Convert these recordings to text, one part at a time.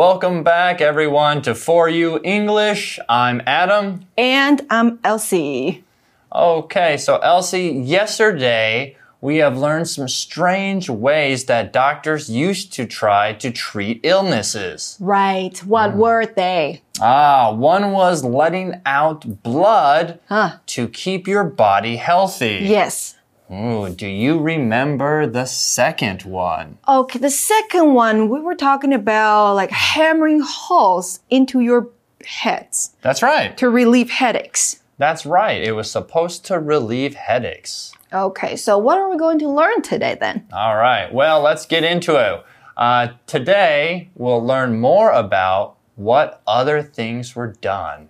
Welcome back, everyone, to For You English. I'm Adam. And I'm Elsie. Okay, so Elsie, yesterday we have learned some strange ways that doctors used to try to treat illnesses. Right. What Hmm. were they? Ah, one was letting out blood Huh. to keep your body healthy. Yes. Ooh, do you remember the second one? Okay, the second one, we were talking about like hammering holes into your heads That's right. to relieve headaches. That's right. It was supposed to relieve headaches. Okay, so what are we going to learn today then? All right. Well, let's get into it. Uh, today, we'll learn more about what other things were done.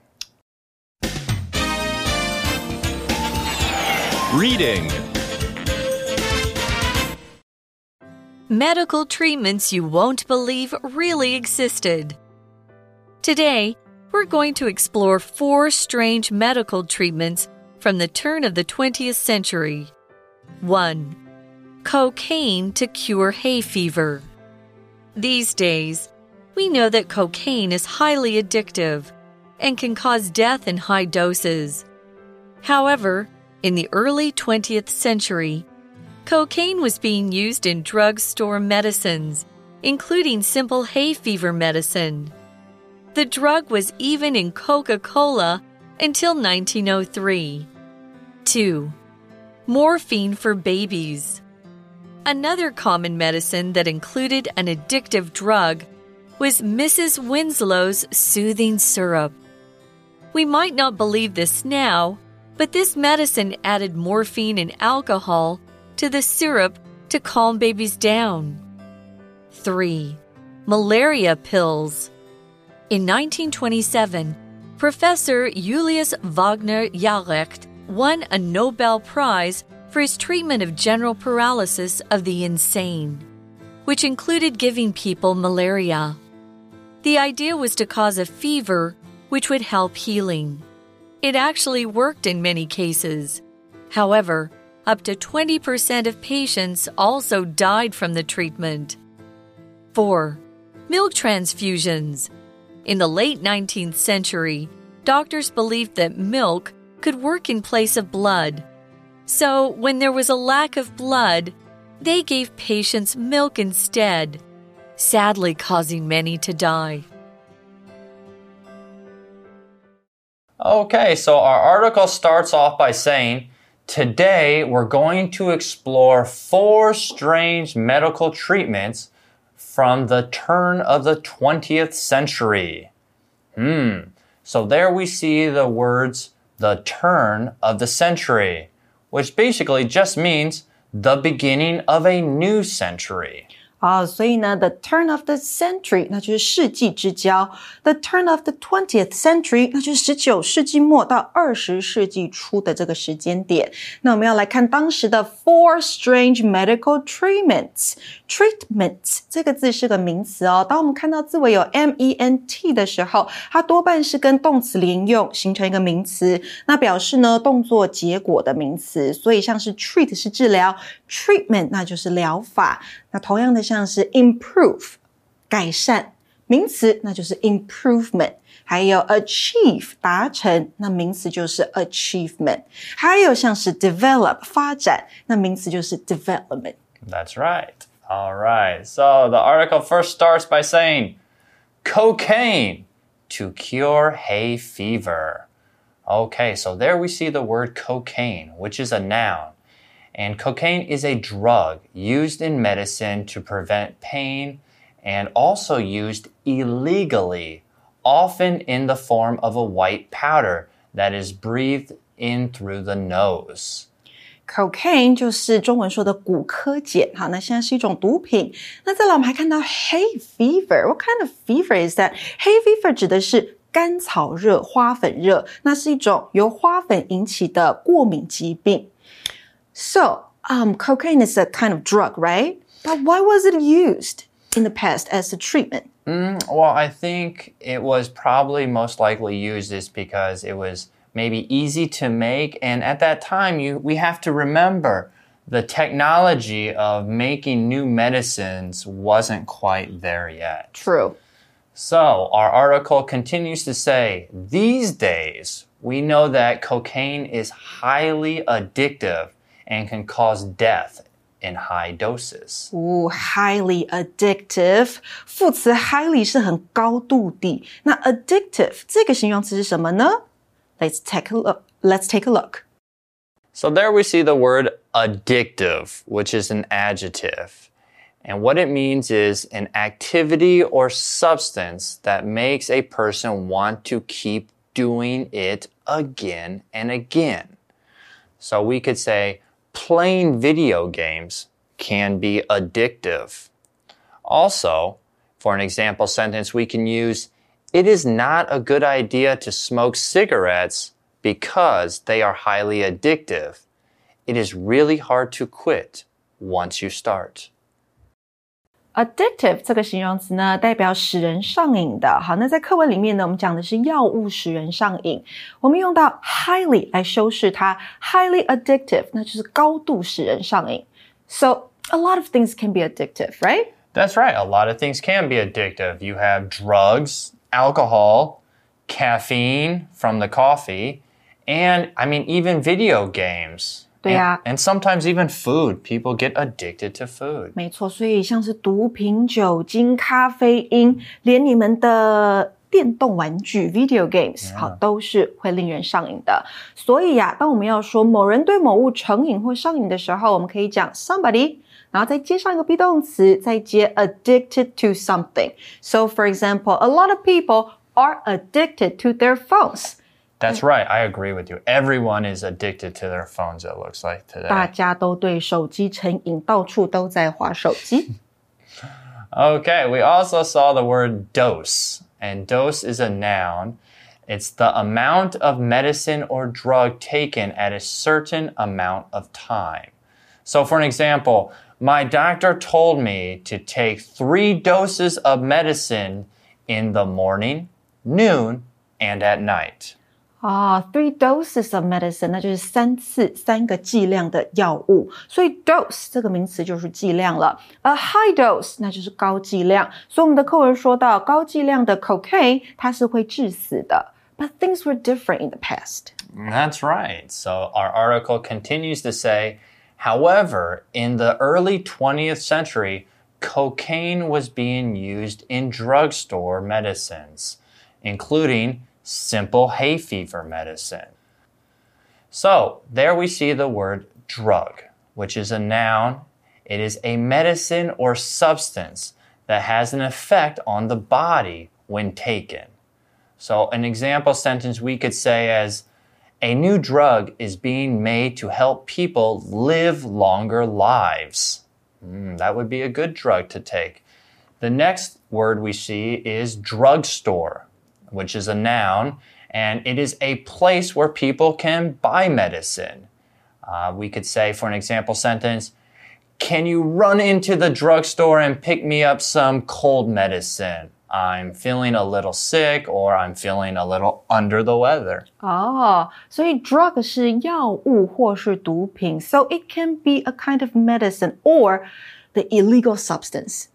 Reading. Medical treatments you won't believe really existed. Today, we're going to explore four strange medical treatments from the turn of the 20th century. 1. Cocaine to cure hay fever. These days, we know that cocaine is highly addictive and can cause death in high doses. However, in the early 20th century, cocaine was being used in drugstore medicines, including simple hay fever medicine. The drug was even in Coca Cola until 1903. 2. Morphine for babies. Another common medicine that included an addictive drug was Mrs. Winslow's soothing syrup. We might not believe this now, but this medicine added morphine and alcohol to the syrup to calm babies down. 3. Malaria pills. In 1927, Professor Julius Wagner Jauregg won a Nobel Prize for his treatment of general paralysis of the insane, which included giving people malaria. The idea was to cause a fever which would help healing. It actually worked in many cases. However, up to 20% of patients also died from the treatment. 4. Milk transfusions. In the late 19th century, doctors believed that milk could work in place of blood. So, when there was a lack of blood, they gave patients milk instead, sadly causing many to die. Okay, so our article starts off by saying, Today we're going to explore four strange medical treatments from the turn of the 20th century. Hmm, so there we see the words the turn of the century, which basically just means the beginning of a new century. 啊，所以呢，the turn of the century，那就是世纪之交；the turn of the twentieth century，那就是十九世纪末到二十世纪初的这个时间点。那我们要来看当时的 four strange medical treatments。treatments 这个字是个名词哦。当我们看到字尾有 m e n t 的时候，它多半是跟动词连用，形成一个名词，那表示呢动作结果的名词。所以像是 treat 是治疗，treatment 那就是疗法。那同样的像是 improve 改善名词，那就是 improvement。还有 achieve 达成，那名词就是 achievement。还有像是 develop 发展，那名词就是 development。 That's right. All right. So the article first starts by saying cocaine to cure hay fever. Okay, so there we see the word cocaine, which is a noun. And cocaine is a drug used in medicine to prevent pain and also used illegally, often in the form of a white powder that is breathed in through the nose. Cocaine 就是中文说的古柯碱，好，那现在是一种毒品。那再来，我们还看到 hay fever，what kind of fever is that？Hay fever 指的是干草热、花粉热，那是一种由花粉引起的过敏疾病。So, um, cocaine is a kind of drug, right? But why was it used in the past as a treatment? Mm, well, I think it was probably most likely used is because it was maybe easy to make, and at that time, you we have to remember the technology of making new medicines wasn't quite there yet. True. So, our article continues to say these days, we know that cocaine is highly addictive and can cause death in high doses. 哦、h i g h l y addictive，副词 highly 是很高度的。那 addictive 这个形容词是什么呢？Let's take a look. Let's take a look. So there we see the word addictive, which is an adjective. And what it means is an activity or substance that makes a person want to keep doing it again and again. So we could say playing video games can be addictive. Also, for an example sentence, we can use it is not a good idea to smoke cigarettes because they are highly addictive. It is really hard to quit once you start Addictive 这个形容词呢，代表使人上瘾的。好，那在课文里面呢，我们讲的是药物使人上瘾。我们用到 highly 来修饰它，highly addictive，那就是高度使人上瘾。So a lot of things can be addictive, right? That's right. A lot of things can be addictive. You have drugs, alcohol, caffeine from the coffee, and I mean, even video games. 对呀、 And, and sometimes even food. People get addicted to food. 没错，所以像是毒品、酒精、咖啡因，连你们的电动玩具 （video games） 好都是会令人上瘾的。所以呀、当我们要说某人对某物成瘾或上瘾的时候，我们可以讲 somebody，然后再接上一个 be 动词，再接 addicted to something。So for example, a lot of people are addicted to their phones. That's right. I agree with you. Everyone is addicted to their phones, it looks like 大 today. 家都对手机成瘾，到处都在划手机。 Okay, we also saw the word dose. And dose is a noun. It's the amount of medicine or drug taken at a certain amount of time. So, for an example, my doctor told me to take three doses of medicine in the morning, noon, and at night. 啊、t h r e e doses of medicine，那就是三次三个剂量的药物，所以 dose 这个名词就是剂量了。而 high dose 那就是高剂量，所以我们的课文说到高剂量的 cocaine 它是会致死的。But things were different in the past. That's right. So our article continues to say, however, in the early 20th century, cocaine was being used in drugstore medicines, including simple hay fever medicine. So there we see the word drug, which is a noun. It is a medicine or substance that has an effect on the body when taken. So, an example sentence we could say as a new drug is being made to help people live longer lives. Mm, that would be a good drug to take. The next word we see is drugstore, which is a noun, and it is a place where people can buy medicine. Uh, we could say, for an example sentence, can you run into the drugstore and pick me up some cold medicine? I'm feeling a little sick or I'm feeling a little under the weather. 哦，所以 drug 是药物或是毒品，so it can be a kind of medicine or the illegal substance。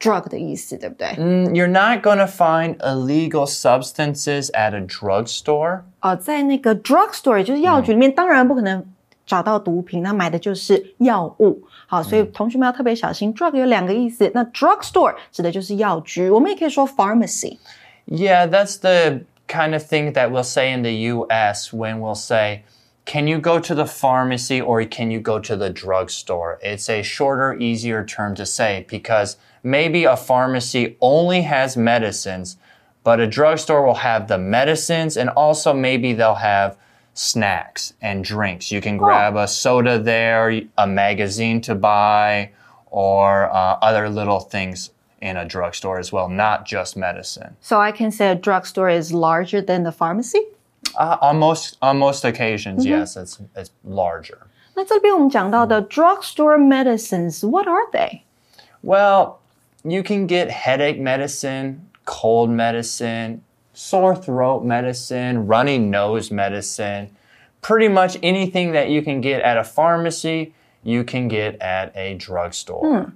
drug 的意思，对不对？ Mm, You're not going to find illegal substances at a drugstore. 哦，在那个 drugstore，也就是药局里面，当然不可能找到毒品，那买的就是药物。好，所以同学们要特别小心，drug 有两个意思。那 drugstore 指的就是药局，我们也可以说 pharmacy。 Yeah, that's the kind of thing that we'll say in the US when we'll say, Can you go to the pharmacy or can you go to the drugstore? It's a shorter, easier term to say because maybe a pharmacy only has medicines, but a drugstore will have the medicines and also maybe they'll have snacks and drinks. You can grab a soda there, a magazine to buy, or uh, other little things in a drugstore as well, not just medicine. So I can say a drugstore is larger than the pharmacy. Uh, on most on most occasions, yes, it's it's larger. 那这边我们讲到的 drugstore medicines，what are they？ Well, you can get headache medicine, cold medicine, sore throat medicine, runny nose medicine, pretty much anything that you can get at a pharmacy, you can get at a drugstore.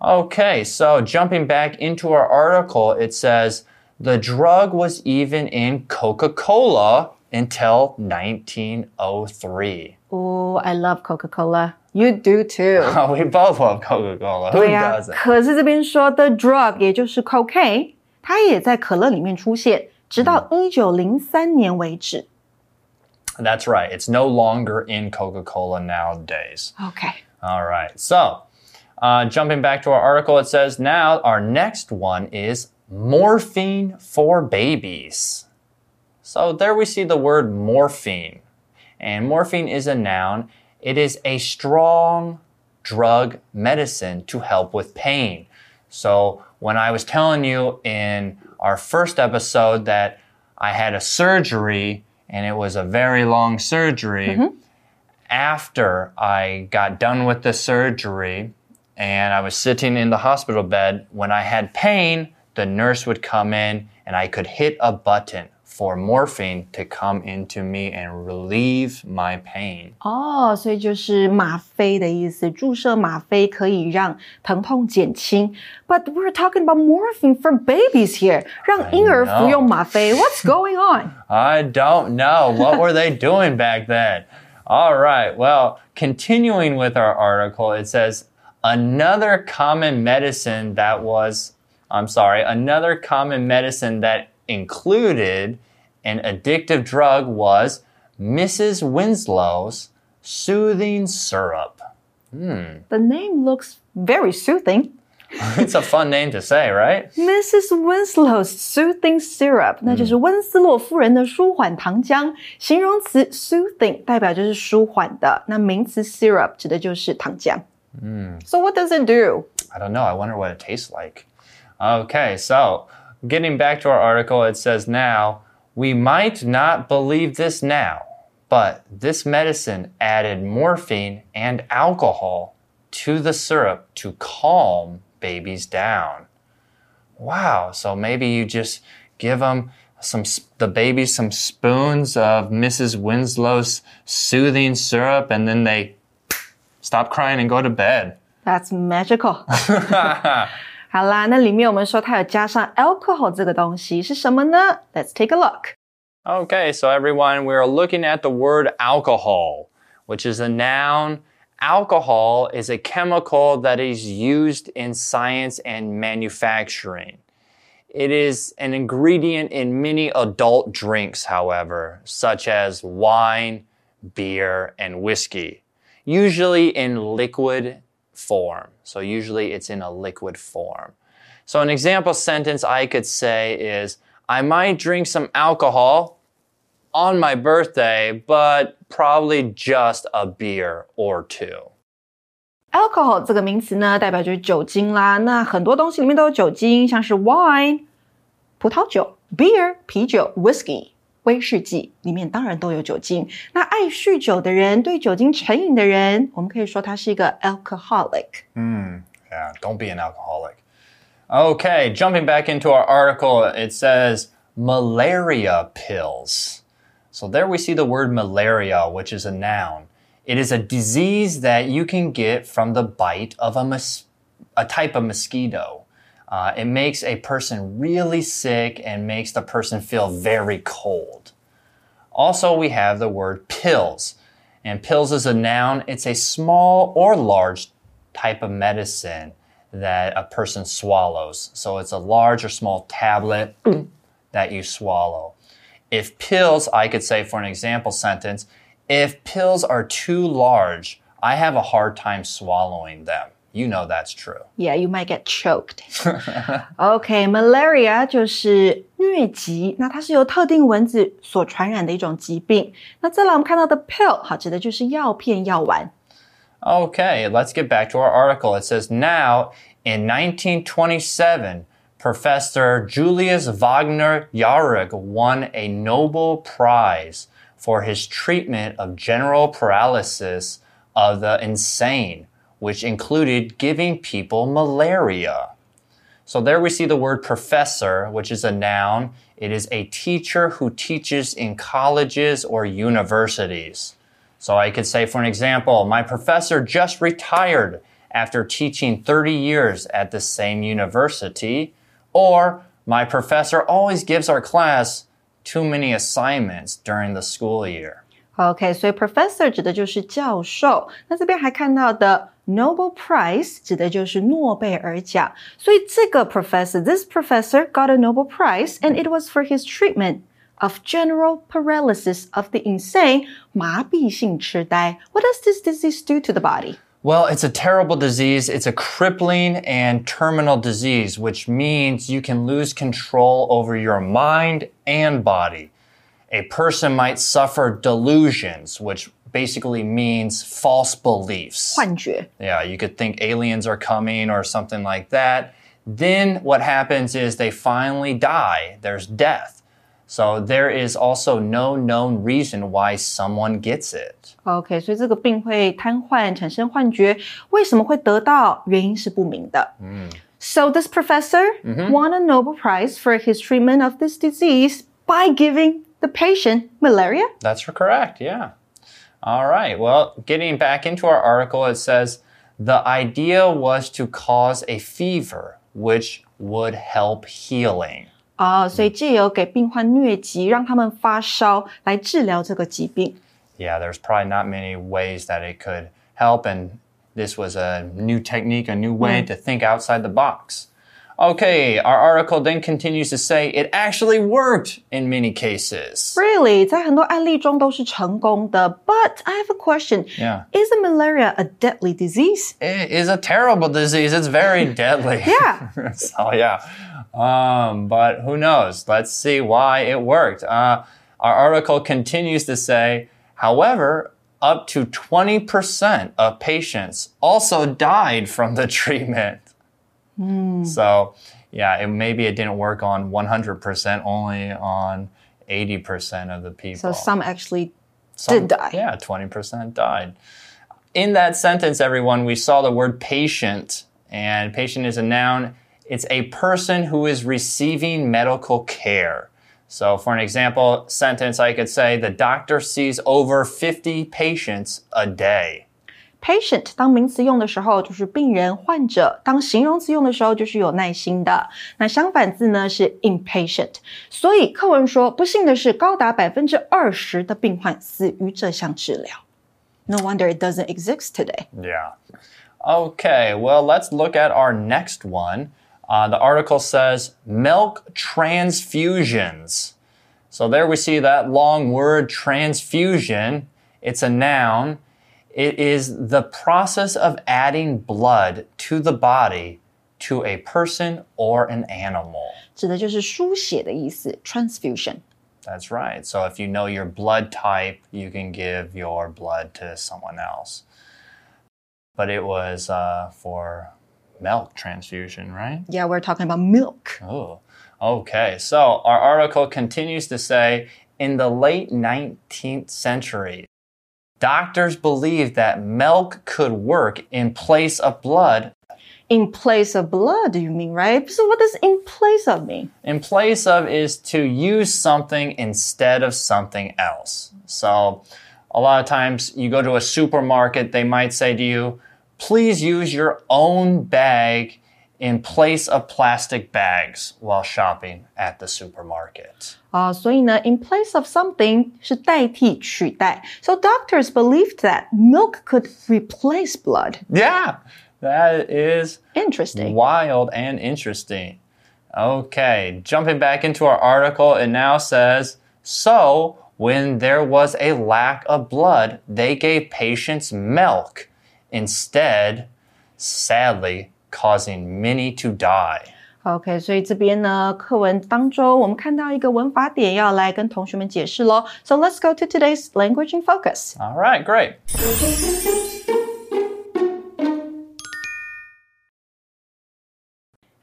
Okay, so jumping back into our article, it says the drug was even in Coca Cola until 1903. Oh, I love Coca-Cola. You do too. we both love Coca Cola. Who 对呀、 doesn't? 可是这边说的 drug 也就是 cocaine，它也在可乐里面出现，直到一九零三年为止。 That's right. It's no longer in Coca Cola nowadays. OK， All right. So, uh, jumping back to our article, it says now our next one is morphine for babies. So, there we see the word morphine. And morphine is a noun, it is a strong drug medicine to help with pain. So, when I was telling you in our first episode that I had a surgery and it was a very long surgery, mm-hmm. after I got done with the surgery and I was sitting in the hospital bed, when I had pain, the nurse would come in and I could hit a button for morphine to come into me and relieve my pain. 哦，所以就是吗啡的意思，注射吗啡可以让疼痛减轻。But we're talking about morphine for babies here，让婴儿服用吗啡。What's going on？ I don't know. What were they doing back then? All right. Well, continuing with our article, it says another common medicine that was, I'm sorry, another common medicine that included an addictive drug was Mrs. Winslow's soothing syrup. The name looks very soothing. It's a fun name to say, right? Mrs. Winslow's soothing syrup，那就是温斯洛夫人的舒缓糖浆。形容词 soothing 代表就是舒缓的，那名词 syrup 指的就是糖浆。嗯，So what does it do？ I don't know. I wonder what it tastes like. Okay, so getting back to our article, it says now, we might not believe this now, but this medicine added morphine and alcohol to the syrup to calm babies down. Wow, so maybe you just give them some the baby some spoons of Mrs. Winslow's soothing syrup and then they stop crying and go to bed. That's magical。好啦，那里面我们说它有加上 alcohol 这个东西是什么呢？Let's take a look。 Okay, so everyone, we're looking at the word alcohol, which is a noun. Alcohol is a chemical that is used in science and manufacturing. It is an ingredient in many adult drinks, however, such as wine, beer, and whiskey, usually in liquid form. So, usually it's in a liquid form. So, an example sentence I could say is I might drink some alcohol on my birthday, but probably just a beer or two. alcohol 这个名词呢，代表就是酒精啦。那很多东西里面都有酒精，像是 wine 葡萄酒、beer 啤酒、whisky 威士忌里面当然都有酒精。那爱酗酒的人，对酒精成瘾的人，我们可以说他是一个 alcoholic。 Yeah, don't be an alcoholic. Okay, jumping back into our article, it says malaria pills. So there we see the word malaria, which is a noun. It is a disease that you can get from the bite of a, mos- a type of mosquito. Uh, it makes a person really sick and makes the person feel very cold. Also, we have the word pills. And pills is a noun. It's a small or large type of medicine that a person swallows. So it's a large or small tablet that you swallow. If pills, I could say for an example sentence, if pills are too large, I have a hard time swallowing them. You know that's true. Yeah, you might get choked. okay, malaria 就是疟疾，那它是由特定蚊子所传染的一种疾病。那再来我们看到的 pill，好，指的就是药片、药丸。Okay, let's get back to our article. It says now in 1927. Professor Julius Wagner Jauregg won a Nobel Prize for his treatment of general paralysis of the insane which included giving people malaria. So there we see the word professor, which is a noun. It is a teacher who teaches in colleges or universities. So I could say, for an example, my professor just retired after teaching 30 years at the same university. Or, my professor always gives our class too many assignments during the school year. OK，所以 professor 指的就是教授。那这边还看到的 Nobel Prize 指的就是诺贝尔奖。所以这个 professor，this professor got a Nobel Prize and it was for his treatment of general paralysis of the insane 麻痹性痴呆。What does this disease do to the body? Well, it's a terrible disease. It's a crippling and terminal disease, which means you can lose control over your mind and body. A person might suffer delusions, which basically means false beliefs. 幻觉。 Yeah, you could think aliens are coming or something like that. Then what happens is they finally die. There's death. So there is also no known reason why someone gets it. OK，所以这个病会瘫痪，产生幻觉，为什么会得到？原因是不明的。嗯。So this professor won a Nobel Prize for his treatment of this disease by giving the patient malaria. That's correct, yeah. All right, well, getting back into our article, it says the idea was to cause a fever, which would help healing. 啊、所以借由给病患疟疾，让他们发烧来治疗这个疾病。 Yeah, there's probably not many ways that it could help, and this was a new technique, a new way to think outside the box. Okay, our article then continues to say it actually worked in many cases. Really，在很多案例中都是成功的。But I have a question. Yeah. Is malaria a deadly disease? It is a terrible disease. It's very deadly. Yeah. so yeah. Um, but who knows? Let's see why it worked. Uh, our article continues to say, however, up to 20% of patients also died from the treatment. Hmm. So, yeah, it, maybe it didn't work on 100%, only on 80% of the people. So some actually Some- did die. Yeah, 20% died. In that sentence, everyone, we saw the word patient, and patient is a noun. It's a person who is receiving medical care. So, for an example sentence, I could say the doctor sees over 50 patients a day Patient 当名词用的时候就是病人、患者；当形容词用的时候就是有耐心的。那相反字呢是 impatient。所以课文说，不幸的是，高达百分之二十的病患死于这项治疗。No wonder it doesn't exist today. Yeah. Okay, well, let's look at our next one. Uh, the article says milk transfusions. So there we see that long word transfusion. It's a noun. It is the process of adding blood to the body to a person or an animal. 指的就是输血的意思，transfusion。 That's right. So if you know your blood type, you can give your blood to someone else. But it was uh, for milk transfusion, right? Yeah, we're talking about milk. Oh, okay. So our article continues to say in the late 19th century, doctors believed that milk could work in place of blood. In place of blood, you mean, right? So what does in place of mean? In place of is to use something instead of something else. So a lot of times you go to a supermarket, they might say to you, please use your own bag in place of plastic bags while shopping at the supermarket. 啊、所以呢，in place of something 是代替、取代。So doctors believed that milk could replace blood. Yeah, that is Interesting. wild and interesting. Okay, jumping back into our article, it now says So, when there was a lack of blood, they gave patients milk instead, sadly, causing many to die. OK，所以这边呢，课文当中我们看到一个文法点要来跟同学们解释喽。So let's go to today's language in focus. All right, great.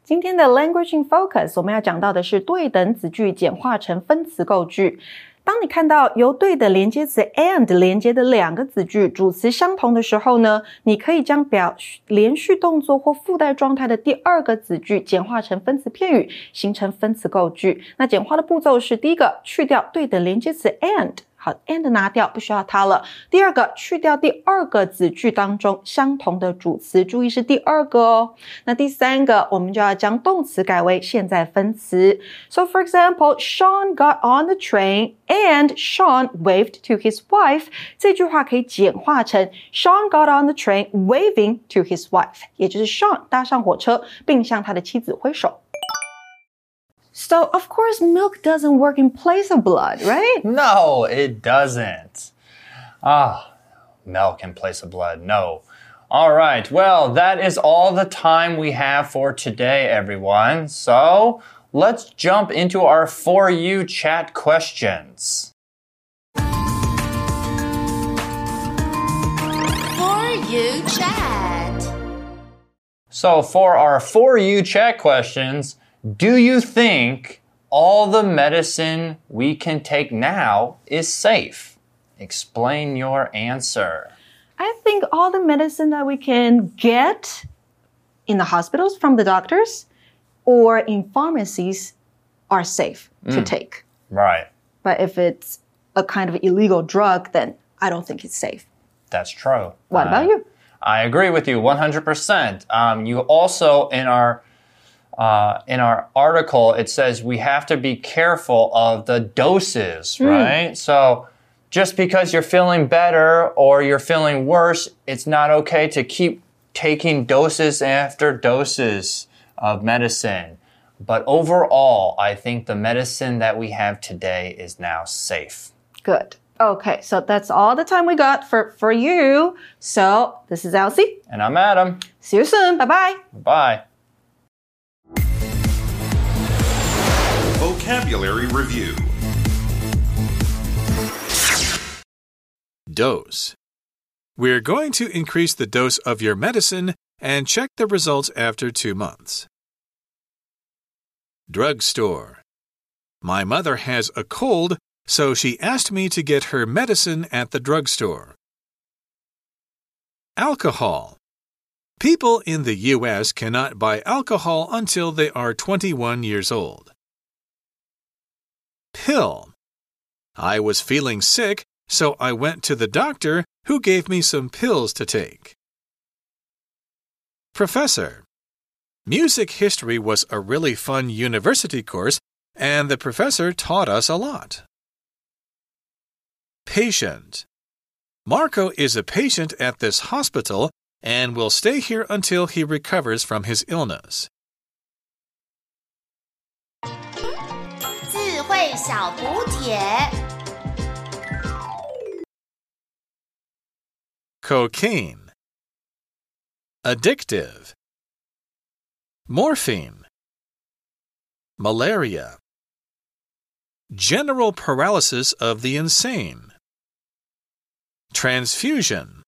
今天的 language in focus 我们要讲到的是对等子句简化成分词构句。 当你看到由对的连接词 and 连接的两个子句主词相同的时候呢，你可以将表连续动作或附带状态的第二个子句简化成分词片语，形成分词构句。那简化的步骤是：第一个，去掉对等连接词 and。好，and 拿掉，不需要它了。第二个，去掉第二个子句当中相同的主词，注意是第二个哦。那第三个，我们就要将动词改为现在分词。So for example, Sean got on the train and Sean waved to his wife。这句话可以简化成 Sean got on the train waving to his wife，也就是 Sean 搭上火车并向他的妻子挥手。So, of course, milk doesn't work in place of blood, right? No, it doesn't. Ah, milk in place of blood. No. All right. Well, that is all the time we have for today, everyone. So let's jump into our For You chat questions. For You Chat. So, for our For You chat questions, do you think all the medicine we can take now is safe? Explain your answer. I think all the medicine that we can get in the hospitals from the doctors or in pharmacies are safe to take. Right. But if it's a kind of illegal drug, then I don't think it's safe. That's true. What about Uh, you? I agree with you 100%. Um, you also, in our uh, in our article, it says we have to be careful of the doses, right? So just because you're feeling better or you're feeling worse, it's not okay to keep taking doses after doses of medicine. But overall, I think the medicine that we have today is now safe. Good. Okay, so that's all the time we got for, for you. So this is Elsie. And I'm Adam. See you soon. Bye bye. Bye. Vocabulary Review Dose. We're going to increase the dose of your medicine and check the results after two months. Drugstore. My mother has a cold, so she asked me to get her medicine at the drugstore. Alcohol. People in the U.S. cannot buy alcohol until they are 21 years old. Pill. I was feeling sick, so I went to the doctor who gave me some pills to take. Professor. Music history was a really fun university course, and the professor taught us a lot. Patient. Marco is a patient at this hospital and will stay here until he recovers from his illness. 智慧小补帖。 Cocaine. Addictive. Morphine. Malaria. General paralysis of the insane. Transfusion.